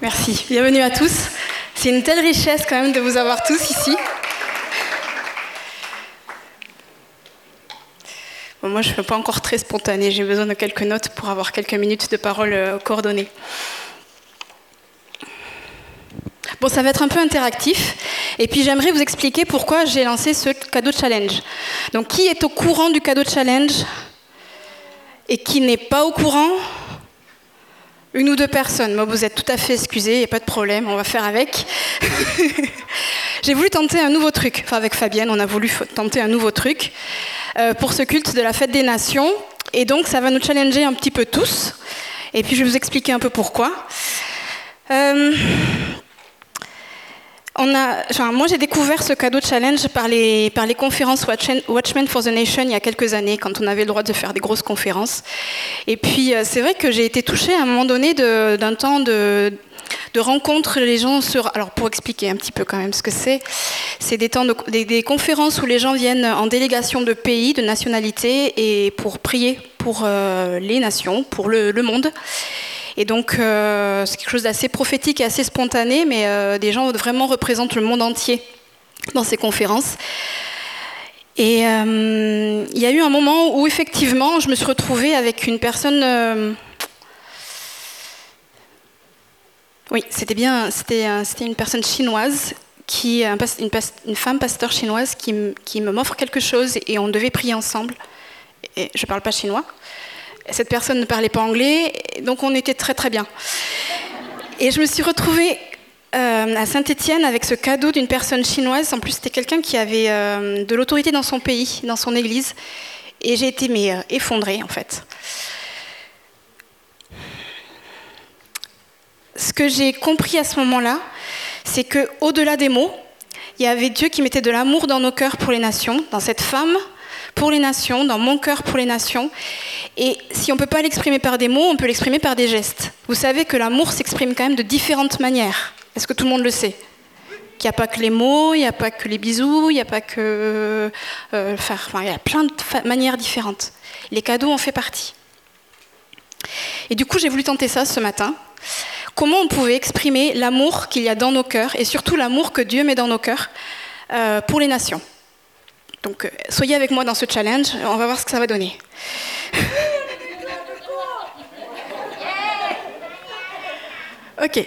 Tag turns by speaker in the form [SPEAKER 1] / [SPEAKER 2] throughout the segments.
[SPEAKER 1] Merci. Bienvenue à tous. C'est une telle richesse quand même de vous avoir tous ici. moi, je ne suis pas encore très spontanée. J'ai besoin de quelques notes pour avoir quelques minutes de parole euh, coordonnées. Bon, ça va être un peu interactif. Et puis, j'aimerais vous expliquer pourquoi j'ai lancé ce cadeau challenge. Donc, qui est au courant du cadeau challenge et qui n'est pas au courant une ou deux personnes. Moi, vous êtes tout à fait excusés, il n'y a pas de problème, on va faire avec. J'ai voulu tenter un nouveau truc. Enfin, avec Fabienne, on a voulu tenter un nouveau truc euh, pour ce culte de la fête des nations. Et donc, ça va nous challenger un petit peu tous. Et puis, je vais vous expliquer un peu pourquoi. Euh, moi, j'ai découvert ce cadeau challenge par les, conférences Watchmen for the Nation il y a quelques années, quand on avait le droit de faire des grosses conférences. Et puis, euh, c'est vrai que j'ai été touchée à un moment donné d'un temps de, de rencontre les gens sur. Alors, pour expliquer un petit peu quand même ce que c'est, c'est des, conférences où les gens viennent en délégation de pays, de nationalités, et pour prier pour euh, les nations, pour le monde. Et donc, euh, c'est quelque chose d'assez prophétique et assez spontané, mais euh, des gens vraiment représentent le monde entier dans ces conférences. Et euh, il y a eu un moment où, effectivement, je me suis retrouvée avec une personne. oui, c'était bien, c'était, une personne chinoise qui, une, femme pasteur chinoise qui, qui m'offre quelque chose et on devait prier ensemble. Et je ne parle pas chinois. Cette personne ne parlait pas anglais, donc on était très très bien. Et je me suis retrouvée euh, à Saint-Étienne avec ce cadeau d'une personne chinoise. En plus, c'était quelqu'un qui avait euh, de l'autorité dans son pays, dans son église. Et j'ai été mais, euh, effondrée, en fait. Ce que j'ai compris à ce moment-là, c'est que au-delà des mots, il y avait Dieu qui mettait de l'amour dans nos cœurs pour les nations, dans cette femme pour les nations, dans mon cœur pour les nations. Et si on ne peut pas l'exprimer par des mots, on peut l'exprimer par des gestes. Vous savez que l'amour s'exprime quand même de différentes manières. Est-ce que tout le monde le sait? Qu'il n'y a pas que les mots, il n'y a pas que les bisous, il n'y a pas que... Euh, enfin, il y a plein de manières différentes. Les cadeaux en font partie. Et du coup, j'ai voulu tenter ça ce matin. Comment on pouvait exprimer l'amour qu'il y a dans nos cœurs, et surtout l'amour que Dieu met dans nos cœurs euh, pour les nations? Donc euh, soyez avec moi dans ce challenge, on va voir ce que ça va donner. ok.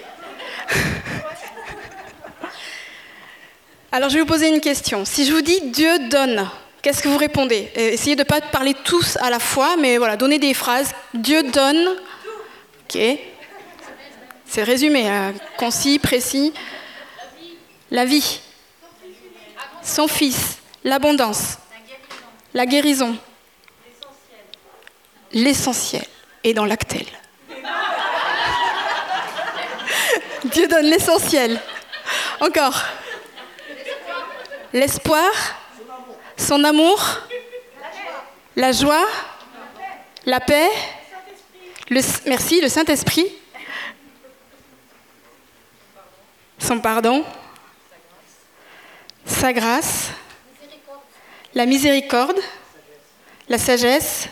[SPEAKER 1] Alors je vais vous poser une question. Si je vous dis Dieu donne, qu'est-ce que vous répondez? Essayez de ne pas parler tous à la fois, mais voilà, donnez des phrases. Dieu donne. Ok. C'est résumé, hein. concis, précis. La vie. Son fils l'abondance, la guérison, l'essentiel. Est dans l'actel. Dieu donne l'essentiel. Encore. L'espoir, son amour, la joie, la paix, le, merci, le Saint-Esprit, son pardon, sa grâce, la miséricorde, la sagesse,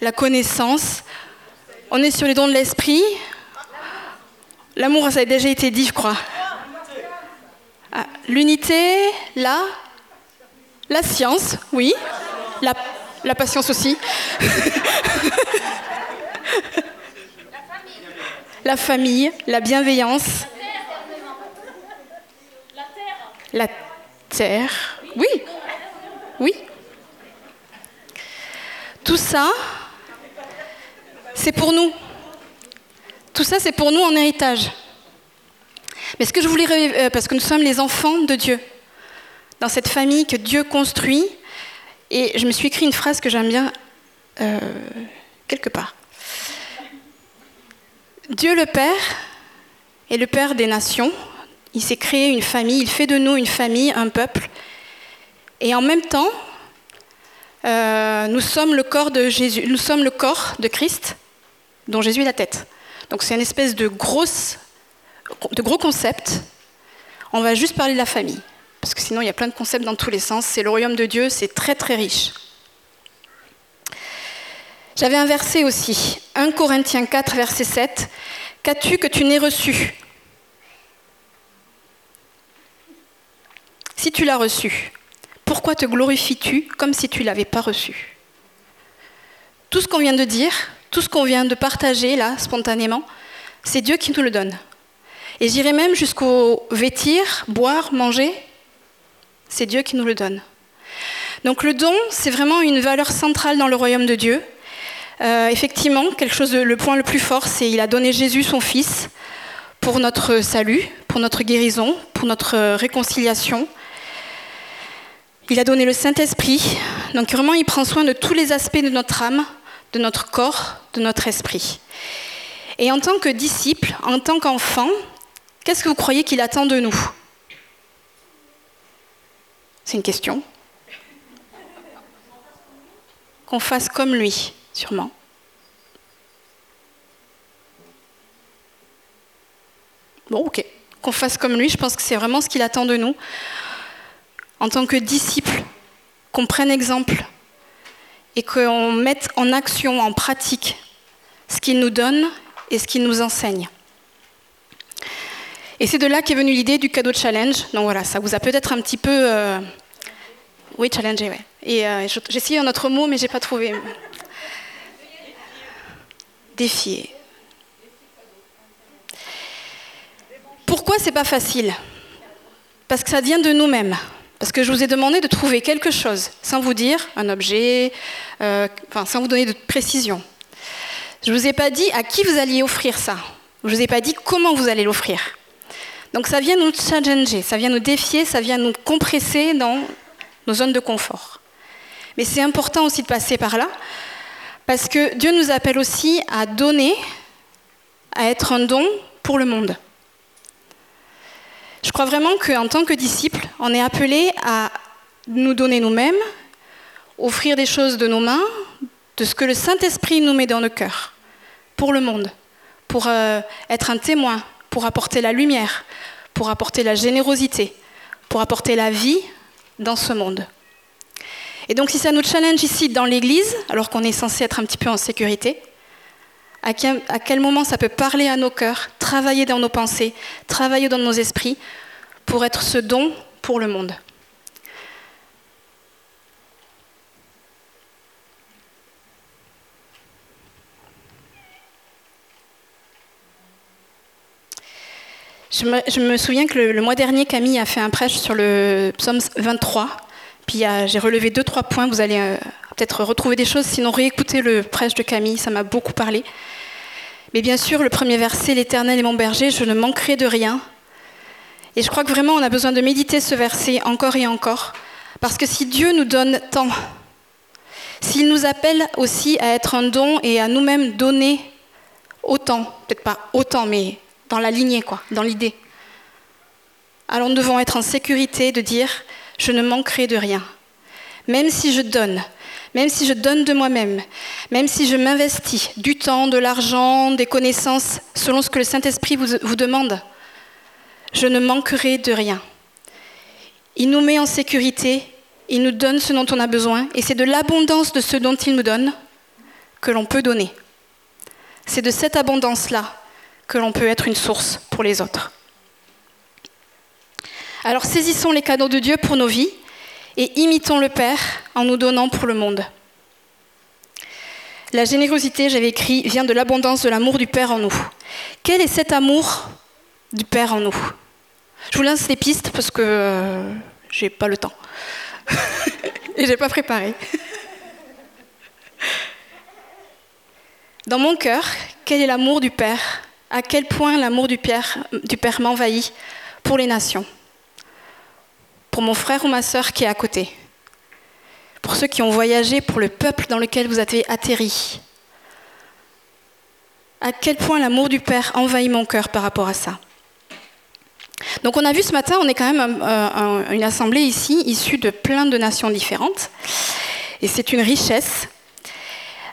[SPEAKER 1] la connaissance. On est sur les dons de l'esprit. L'amour, ça a déjà été dit, je crois. Ah, l'unité, la, la science, oui. La, la patience aussi. la famille, la bienveillance. La terre. Oui, oui. Tout ça, c'est pour nous. Tout ça, c'est pour nous en héritage. Mais ce que je voulais, euh, parce que nous sommes les enfants de Dieu, dans cette famille que Dieu construit, et je me suis écrit une phrase que j'aime bien euh, quelque part. Dieu le Père est le Père des nations, il s'est créé une famille, il fait de nous une famille, un peuple. Et en même temps, euh, nous sommes le corps de Jésus, nous sommes le corps de Christ, dont Jésus est la tête. Donc c'est une espèce de, de gros concept. On va juste parler de la famille, parce que sinon il y a plein de concepts dans tous les sens. C'est le royaume de Dieu, c'est très très riche. J'avais un verset aussi, 1 Corinthiens 4, verset 7. Qu'as-tu que tu n'aies reçu? Si tu l'as reçu, pourquoi te glorifies-tu comme si tu ne l'avais pas reçu? Tout ce qu'on vient de dire, tout ce qu'on vient de partager là, spontanément, c'est Dieu qui nous le donne. Et j'irai même jusqu'au vêtir, boire, manger, c'est Dieu qui nous le donne. Donc le don, c'est vraiment une valeur centrale dans le royaume de Dieu. Euh, effectivement, quelque chose le point le plus fort, c'est il a donné Jésus son Fils pour notre salut, pour notre guérison, pour notre réconciliation. Il a donné le Saint-Esprit. Donc vraiment, il prend soin de tous les aspects de notre âme, de notre corps, de notre esprit. Et en tant que disciple, en tant qu'enfant, qu'est-ce que vous croyez qu'il attend de nous? C'est une question. Qu'on fasse comme lui, sûrement. Bon, ok. Qu'on fasse comme lui, je pense que c'est vraiment ce qu'il attend de nous. En tant que disciple, qu'on prenne exemple et qu'on mette en action, en pratique, ce qu'il nous donne et ce qu'il nous enseigne. Et c'est de là qu'est venue l'idée du cadeau challenge. Donc voilà, ça vous a peut-être un petit peu... Euh, oui, challengé, ouais. Et euh, j'ai essayé un autre mot, mais j'ai pas trouvé. Défier. Pourquoi c'est pas facile? Parce que ça vient de nous-mêmes. Parce que je vous ai demandé de trouver quelque chose, sans vous dire un objet, euh, enfin, sans vous donner de précision. Je ne vous ai pas dit à qui vous alliez offrir ça. Je ne vous ai pas dit comment vous allez l'offrir. Donc ça vient nous challenger, ça vient nous défier, ça vient nous compresser dans nos zones de confort. Mais c'est important aussi de passer par là, parce que Dieu nous appelle aussi à donner, à être un don pour le monde. Je crois vraiment qu'en tant que disciples, on est appelé à nous donner nous-mêmes, offrir des choses de nos mains, de ce que le Saint-Esprit nous met dans le cœur, pour le monde, pour euh, être un témoin, pour apporter la lumière, pour apporter la générosité, pour apporter la vie dans ce monde. Et donc si ça nous challenge ici dans l'Église, alors qu'on est censé être un petit peu en sécurité, à quel, moment ça peut parler à nos cœurs, travailler dans nos pensées, travailler dans nos esprits pour être ce don pour le monde. Je me, souviens que le, mois dernier, Camille a fait un prêche sur le psaume 23. Puis j'ai relevé deux, trois points. Vous allez euh, peut-être retrouver des choses. Sinon, réécoutez le prêche de Camille. Ça m'a beaucoup parlé. Mais bien sûr, le premier verset, l'Éternel est mon berger, je ne manquerai de rien. Et je crois que vraiment, on a besoin de méditer ce verset encore et encore. Parce que si Dieu nous donne tant, s'il nous appelle aussi à être un don et à nous-mêmes donner autant, peut-être pas autant, mais dans la lignée, quoi, dans l'idée, alors nous devons être en sécurité de dire, je ne manquerai de rien. Même si je donne, même si je donne de moi-même, même si je m'investis du temps, de l'argent, des connaissances, selon ce que le Saint-Esprit vous, demande, je ne manquerai de rien. Il nous met en sécurité, il nous donne ce dont on a besoin, et c'est de l'abondance de ce dont il nous donne que l'on peut donner. C'est de cette abondance-là que l'on peut être une source pour les autres. Alors saisissons les cadeaux de Dieu pour nos vies et imitons le Père en nous donnant pour le monde. La générosité, j'avais écrit, vient de l'abondance de l'amour du Père en nous. Quel est cet amour du Père en nous? Je vous lance les pistes parce que euh, j'ai pas le temps. Et j'ai pas préparé. Dans mon cœur, quel est l'amour du Père? À quel point l'amour du Père, du Père m'envahit pour les nations? Pour mon frère ou ma sœur qui est à côté, pour ceux qui ont voyagé, pour le peuple dans lequel vous avez atterri? À quel point l'amour du Père envahit mon cœur par rapport à ça? Donc on a vu ce matin, on est quand même une assemblée ici issue de plein de nations différentes. Et c'est une richesse.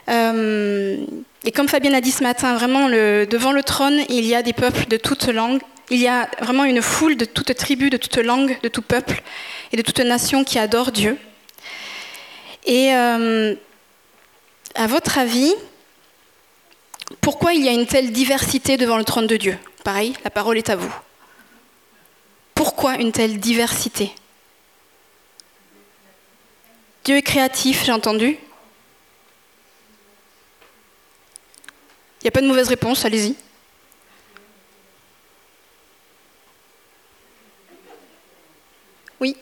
[SPEAKER 1] Euh, et comme Fabienne a dit ce matin, vraiment devant le trône, il y a des peuples de toutes langues, il y a vraiment une foule de toutes tribus, de toutes langues, de tout peuple et de toute nation qui adore Dieu. Et euh, à votre avis, pourquoi il y a une telle diversité devant le trône de Dieu? Pareil, la parole est à vous. Pourquoi une telle diversité? Dieu est créatif, j'ai entendu. Il n'y a pas de mauvaise réponse, allez-y. Oui.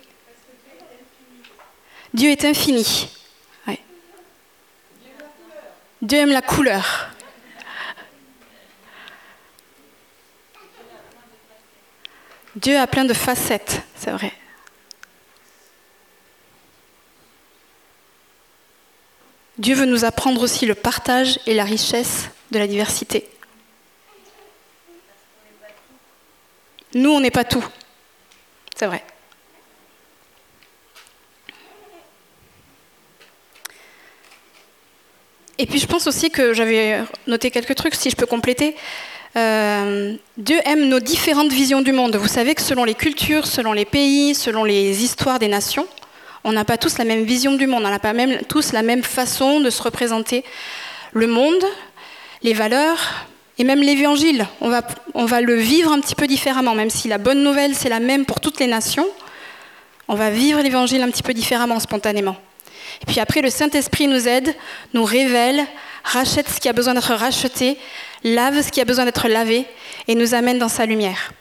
[SPEAKER 1] Dieu est infini. Dieu aime la couleur. Dieu a plein de facettes, c'est vrai. Dieu veut nous apprendre aussi le partage et la richesse de la diversité. Nous, on n'est pas tout. C'est vrai. Et puis je pense aussi que j'avais noté quelques trucs, si je peux compléter. Euh, Dieu aime nos différentes visions du monde. Vous savez que selon les cultures, selon les pays, selon les histoires des nations, on n'a pas tous la même vision du monde, on n'a pas même tous la même façon de se représenter le monde, les valeurs et même l'évangile. On va, on va le vivre un petit peu différemment, même si la bonne nouvelle c'est la même pour toutes les nations. On va vivre l'évangile un petit peu différemment, spontanément. Et puis après, le Saint-Esprit nous aide, nous révèle, rachète ce qui a besoin d'être racheté, lave ce qui a besoin d'être lavé et nous amène dans sa lumière.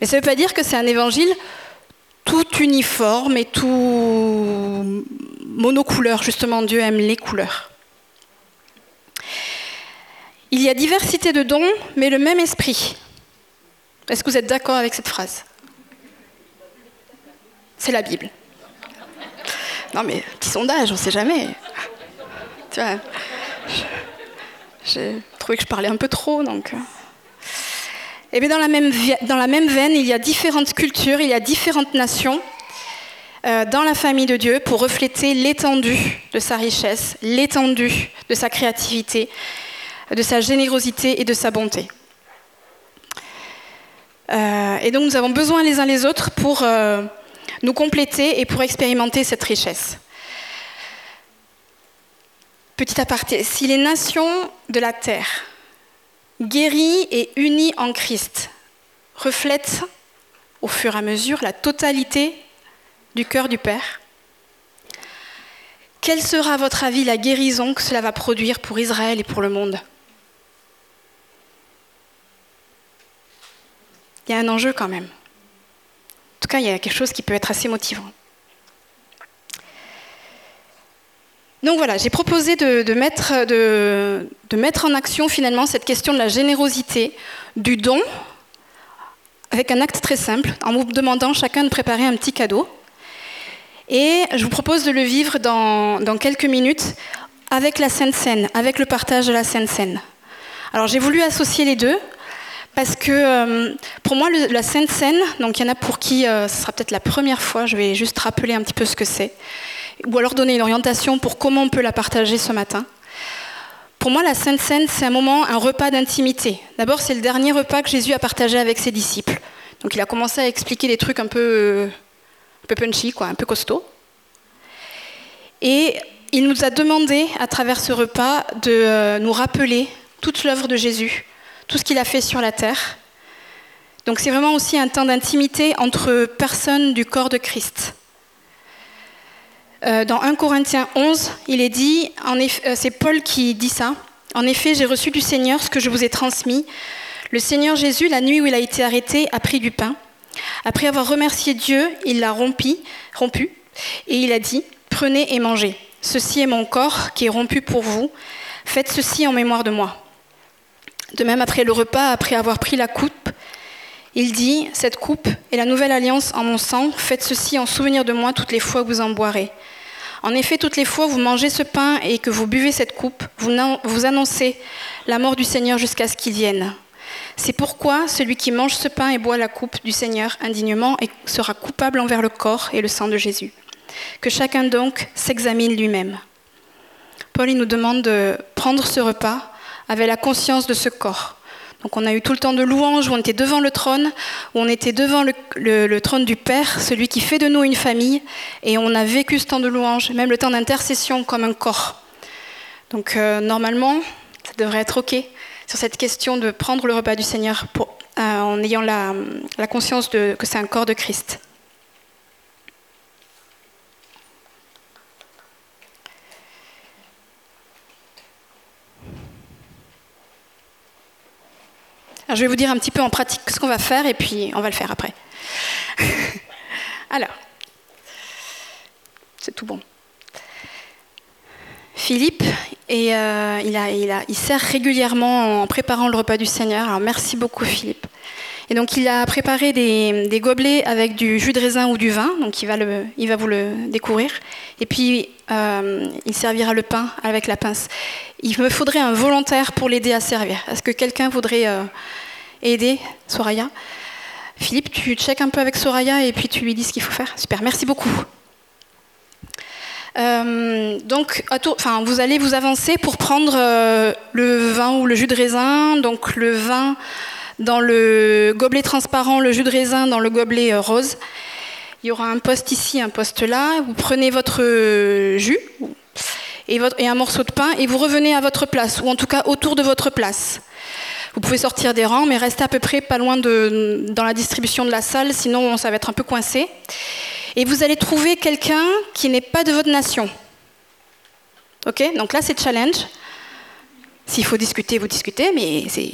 [SPEAKER 1] Mais ça ne veut pas dire que c'est un évangile tout uniforme et tout monocouleur. Justement, Dieu aime les couleurs. Il y a diversité de dons, mais le même esprit. Est-ce que vous êtes d'accord avec cette phrase? C'est la Bible. Non mais, petit sondage, on ne sait jamais. Tu vois, trouvé que je parlais un peu trop, donc... Et euh. eh bien dans la, même, dans la même veine, il y a différentes cultures, il y a différentes nations euh, dans la famille de Dieu pour refléter l'étendue de sa richesse, l'étendue de sa créativité, de sa générosité et de sa bonté. Euh, et donc nous avons besoin les uns les autres pour nous compléter et pour expérimenter cette richesse. Petit aparté, si les nations de la terre, guéries et unies en Christ, reflètent au fur et à mesure la totalité du cœur du Père, quelle sera à votre avis la guérison que cela va produire pour Israël et pour le monde? Il y a un enjeu quand même. En tout cas, il y a quelque chose qui peut être assez motivant. Donc voilà, j'ai proposé de, mettre, en action finalement cette question de la générosité, du don, avec un acte très simple, en vous demandant chacun de préparer un petit cadeau. Et je vous propose de le vivre dans, quelques minutes avec la Sainte Seine, avec le partage de la Sainte Seine. Alors j'ai voulu associer les deux parce que euh, pour moi, la Sainte Seine, donc il y en a pour qui euh, ce sera peut-être la première fois, je vais juste rappeler un petit peu ce que c'est, ou alors donner une orientation pour comment on peut la partager ce matin. Pour moi, la Sainte Seine, c'est un moment, un repas d'intimité. D'abord, c'est le dernier repas que Jésus a partagé avec ses disciples. Donc il a commencé à expliquer des trucs un peu, un peu punchy, quoi, un peu costaud. Et il nous a demandé, à travers ce repas, de euh, nous rappeler toute l'œuvre de Jésus, tout ce qu'il a fait sur la terre. Donc c'est vraiment aussi un temps d'intimité entre personnes du corps de Christ. Euh, dans 1 Corinthiens 11, il est dit, euh, c'est Paul qui dit ça, en effet j'ai reçu du Seigneur ce que je vous ai transmis. Le Seigneur Jésus, la nuit où il a été arrêté, a pris du pain. Après avoir remercié Dieu, il l'a rompu, rompu et il a dit, prenez et mangez. Ceci est mon corps qui est rompu pour vous. Faites ceci en mémoire de moi. De même, après le repas, après avoir pris la coupe, il dit, Cette coupe est la nouvelle alliance en mon sang, faites ceci en souvenir de moi toutes les fois que vous en boirez. En effet, toutes les fois que vous mangez ce pain et que vous buvez cette coupe, vous, annoncez la mort du Seigneur jusqu'à ce qu'il vienne. C'est pourquoi celui qui mange ce pain et boit la coupe du Seigneur indignement sera coupable envers le corps et le sang de Jésus. Que chacun donc s'examine lui-même. Paul nous demande de prendre ce repas avait la conscience de ce corps. Donc on a eu tout le temps de louanges où on était devant le trône, où on était devant le, trône du Père, celui qui fait de nous une famille, et on a vécu ce temps de louange, même le temps d'intercession comme un corps. Donc euh, normalement, ça devrait être OK sur cette question de prendre le repas du Seigneur en ayant la, conscience que c'est un corps de Christ. Je vais vous dire un petit peu en pratique ce qu'on va faire et puis on va le faire après. Alors, c'est tout bon. Philippe, et, euh, il, a, il, a, il, sert régulièrement en préparant le repas du Seigneur. Alors merci beaucoup Philippe. Et donc il a préparé des, gobelets avec du jus de raisin ou du vin, donc il va, vous le découvrir. Et puis euh, il servira le pain avec la pince. Il me faudrait un volontaire pour l'aider à servir. Est-ce que quelqu'un voudrait euh, aider Soraya? Philippe, tu checkes un peu avec Soraya et puis tu lui dis ce qu'il faut faire. Super, merci beaucoup. Euh, donc, enfin, vous allez vous avancer pour prendre le vin ou le jus de raisin. Donc, le vin dans le gobelet transparent, le jus de raisin dans le gobelet euh, rose. Il y aura un poste ici, un poste là. Vous prenez votre jus et, et un morceau de pain et vous revenez à votre place, ou en tout cas autour de votre place. Vous pouvez sortir des rangs, mais restez à peu près pas loin de, dans la distribution de la salle, sinon ça va être un peu coincé. Et vous allez trouver quelqu'un qui n'est pas de votre nation. Ok? Donc là, c'est challenge. S'il faut discuter, vous discutez, mais c'est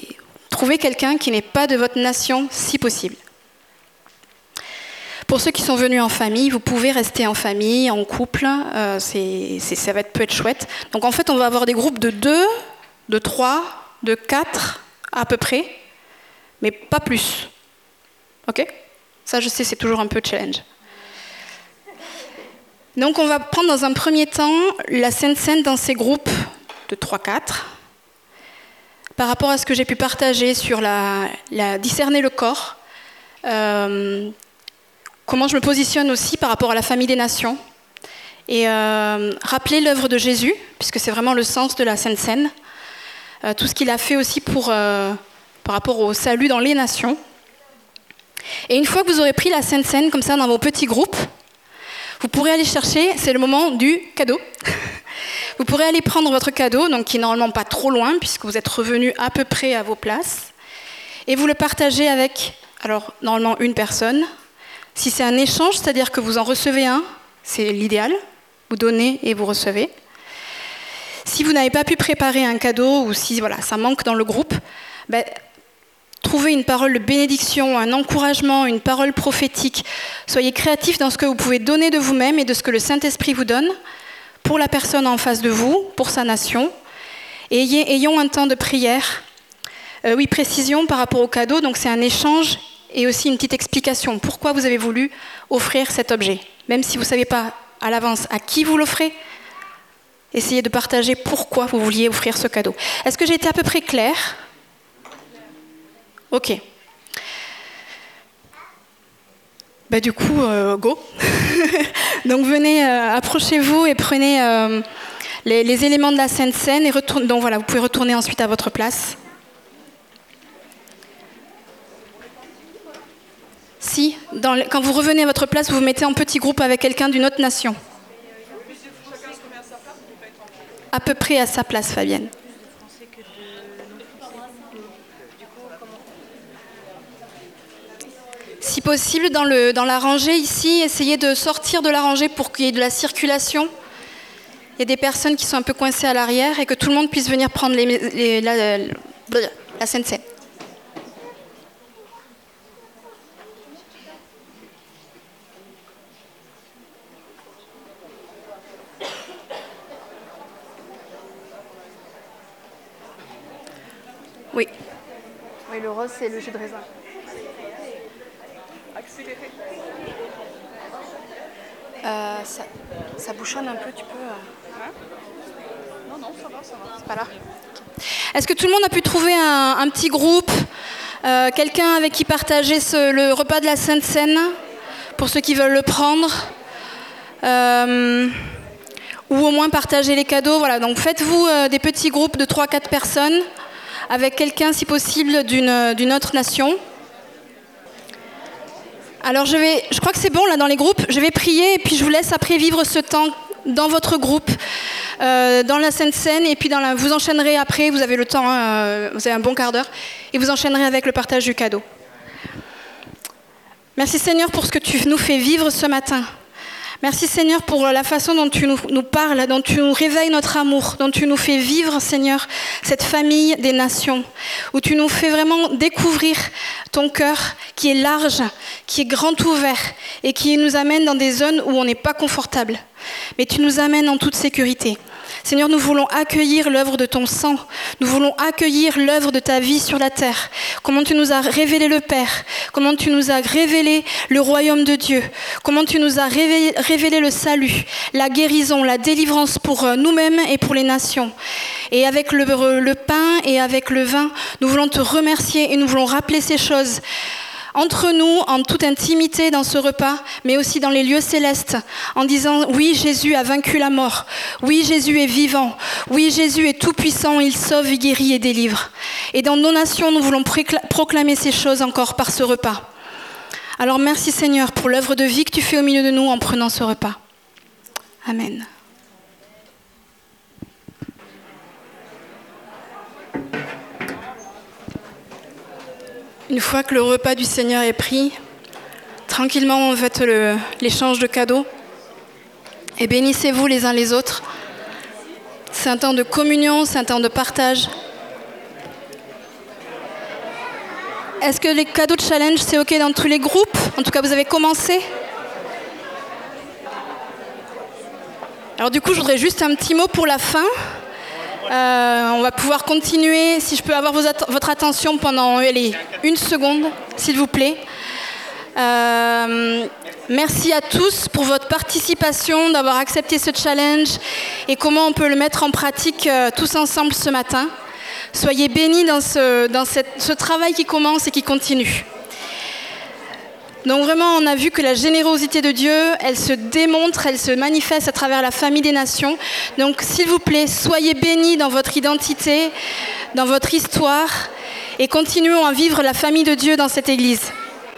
[SPEAKER 1] trouver quelqu'un qui n'est pas de votre nation, si possible. Pour ceux qui sont venus en famille, vous pouvez rester en famille, en couple. Euh, ça va être, peut être chouette. Donc en fait, on va avoir des groupes de deux, de trois, de quatre à peu près, mais pas plus. Ok? Ça, je sais, c'est toujours un peu challenge. Donc, on va prendre dans un premier temps la Sainte Seine dans ces groupes de 3-4 par rapport à ce que j'ai pu partager sur la, discerner le corps, euh, comment je me positionne aussi par rapport à la famille des nations, et euh, rappeler l'œuvre de Jésus, puisque c'est vraiment le sens de la Sainte Seine, euh, tout ce qu'il a fait aussi pour, par rapport au salut dans les nations. Et une fois que vous aurez pris la Sainte Seine comme ça dans vos petits groupes, vous pourrez aller chercher, c'est le moment du cadeau. vous pourrez aller prendre votre cadeau, donc qui est normalement pas trop loin, puisque vous êtes revenu à peu près à vos places, et vous le partagez avec, alors normalement une personne. Si c'est un échange, c'est-à-dire que vous en recevez un, c'est l'idéal, vous donnez et vous recevez. Si vous n'avez pas pu préparer un cadeau ou si voilà, ça manque dans le groupe, ben, trouvez une parole de bénédiction, un encouragement, une parole prophétique. Soyez créatifs dans ce que vous pouvez donner de vous-même et de ce que le Saint-Esprit vous donne pour la personne en face de vous, pour sa nation. Ayons un temps de prière. Euh, oui, précision par rapport au cadeau, donc c'est un échange et aussi une petite explication. Pourquoi vous avez voulu offrir cet objet? Même si vous ne savez pas à l'avance à qui vous l'offrez, essayez de partager pourquoi vous vouliez offrir ce cadeau. Est-ce que j'ai été à peu près claire? Ok. Bah, du coup, euh, go. donc venez, euh, approchez-vous et prenez euh, les, éléments de la Sainte Seine et retourne, donc voilà, vous pouvez retourner ensuite à votre place. Si, quand vous revenez à votre place, vous vous mettez en petit groupe avec quelqu'un d'une autre nation. à peu près à sa place, Fabienne. Si possible, dans, le, dans la rangée ici, essayez de sortir de la rangée pour qu'il y ait de la circulation. Il y a des personnes qui sont un peu coincées à l'arrière et que tout le monde puisse venir prendre les, la, la, la Oui. Oui, le rose, c'est le jus de raisin. Euh, ça, ça, bouchonne un peu, tu peux. Euh... Hein? Non, non, ça va, ça va. C'est pas là. Est-ce que tout le monde a pu trouver un, un petit groupe euh, Quelqu'un avec qui partager ce, le repas de la Sainte Seine Pour ceux qui veulent le prendre euh, Ou au moins partager les cadeaux. Voilà, donc faites-vous des petits groupes de 3-4 personnes avec quelqu'un, si possible, d'une autre nation. Alors je vais, je crois que c'est bon là dans les groupes. Je vais prier et puis je vous laisse après vivre ce temps dans votre groupe, euh, dans la Sainte Seine, et puis dans la, vous enchaînerez après, vous avez le temps, hein, vous avez un bon quart d'heure, et vous enchaînerez avec le partage du cadeau. Merci Seigneur pour ce que tu nous fais vivre ce matin. Merci Seigneur pour la façon dont tu nous, parles, dont tu nous réveilles notre amour, dont tu nous fais vivre Seigneur cette famille des nations, où tu nous fais vraiment découvrir ton cœur qui est large, qui est grand ouvert et qui nous amène dans des zones où on n'est pas confortable. Mais tu nous amènes en toute sécurité. Seigneur, nous voulons accueillir l'œuvre de ton sang. Nous voulons accueillir l'œuvre de ta vie sur la terre. Comment tu nous as révélé le Père. Comment tu nous as révélé le royaume de Dieu. Comment tu nous as révélé, le salut, la guérison, la délivrance pour euh, nous-mêmes et pour les nations. Et avec le, le pain et avec le vin, nous voulons te remercier et nous voulons rappeler ces choses entre nous, en toute intimité dans ce repas, mais aussi dans les lieux célestes, en disant oui, Jésus a vaincu la mort, oui, Jésus est vivant, oui, Jésus est tout-puissant, il sauve, guérit et délivre. Et dans nos nations, nous voulons proclamer ces choses encore par ce repas. Alors merci Seigneur pour l'œuvre de vie que tu fais au milieu de nous en prenant ce repas. Amen. Une fois que le repas du Seigneur est pris, tranquillement on fait l'échange de cadeaux et bénissez-vous les uns les autres. C'est un temps de communion, c'est un temps de partage. Est-ce que les cadeaux de challenge, c'est OK dans tous les groupes? En tout cas, vous avez commencé? Alors du coup, je voudrais juste un petit mot pour la fin. Euh, on va pouvoir continuer. Si je peux avoir votre attention pendant une seconde, s'il vous plaît. Euh, merci à tous pour votre participation, d'avoir accepté ce challenge et comment on peut le mettre en pratique euh, tous ensemble ce matin. Soyez bénis dans, ce travail qui commence et qui continue. Donc vraiment, on a vu que la générosité de Dieu, elle se démontre, elle se manifeste à travers la famille des nations. Donc s'il vous plaît, soyez bénis dans votre identité, dans votre histoire, et continuons à vivre la famille de Dieu dans cette Église.